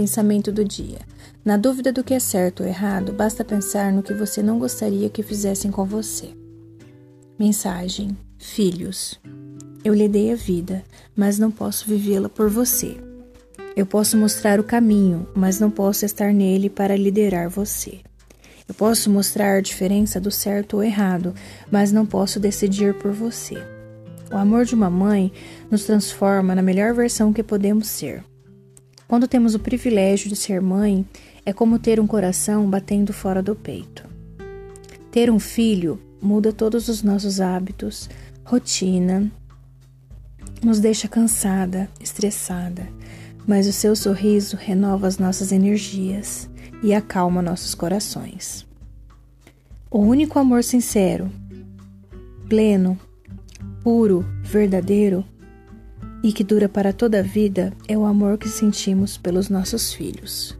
Pensamento do dia. Na dúvida do que é certo ou errado, basta pensar no que você não gostaria que fizessem com você. Mensagem: Filhos, eu lhe dei a vida, mas não posso vivê-la por você. Eu posso mostrar o caminho, mas não posso estar nele para liderar você. Eu posso mostrar a diferença do certo ou errado, mas não posso decidir por você. O amor de uma mãe nos transforma na melhor versão que podemos ser. Quando temos o privilégio de ser mãe, é como ter um coração batendo fora do peito. Ter um filho muda todos os nossos hábitos, rotina, nos deixa cansada, estressada, mas o seu sorriso renova as nossas energias e acalma nossos corações. O único amor sincero, pleno, puro, verdadeiro e que dura para toda a vida é o amor que sentimos pelos nossos filhos.